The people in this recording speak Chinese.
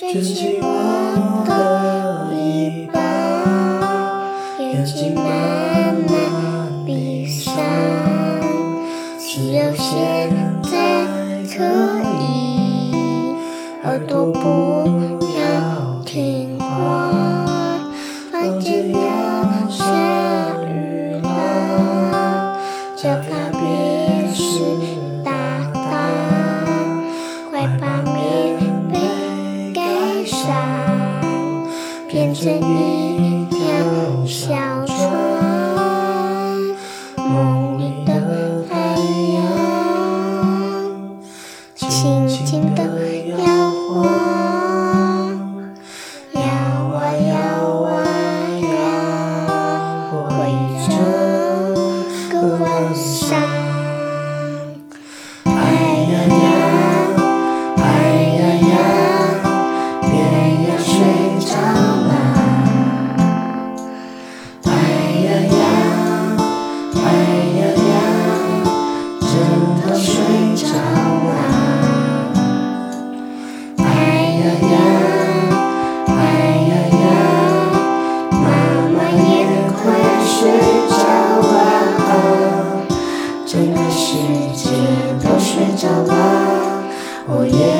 卷起我的衣袖，眼睛慢慢闭上，只有现在可以，耳朵不要听话，房间要下雨了，叫变成一条小船，梦里的海洋，轻轻地摇晃，摇啊摇啊摇，回这个晚上。睡着了！整个世界都睡着了，我也要睡觉了。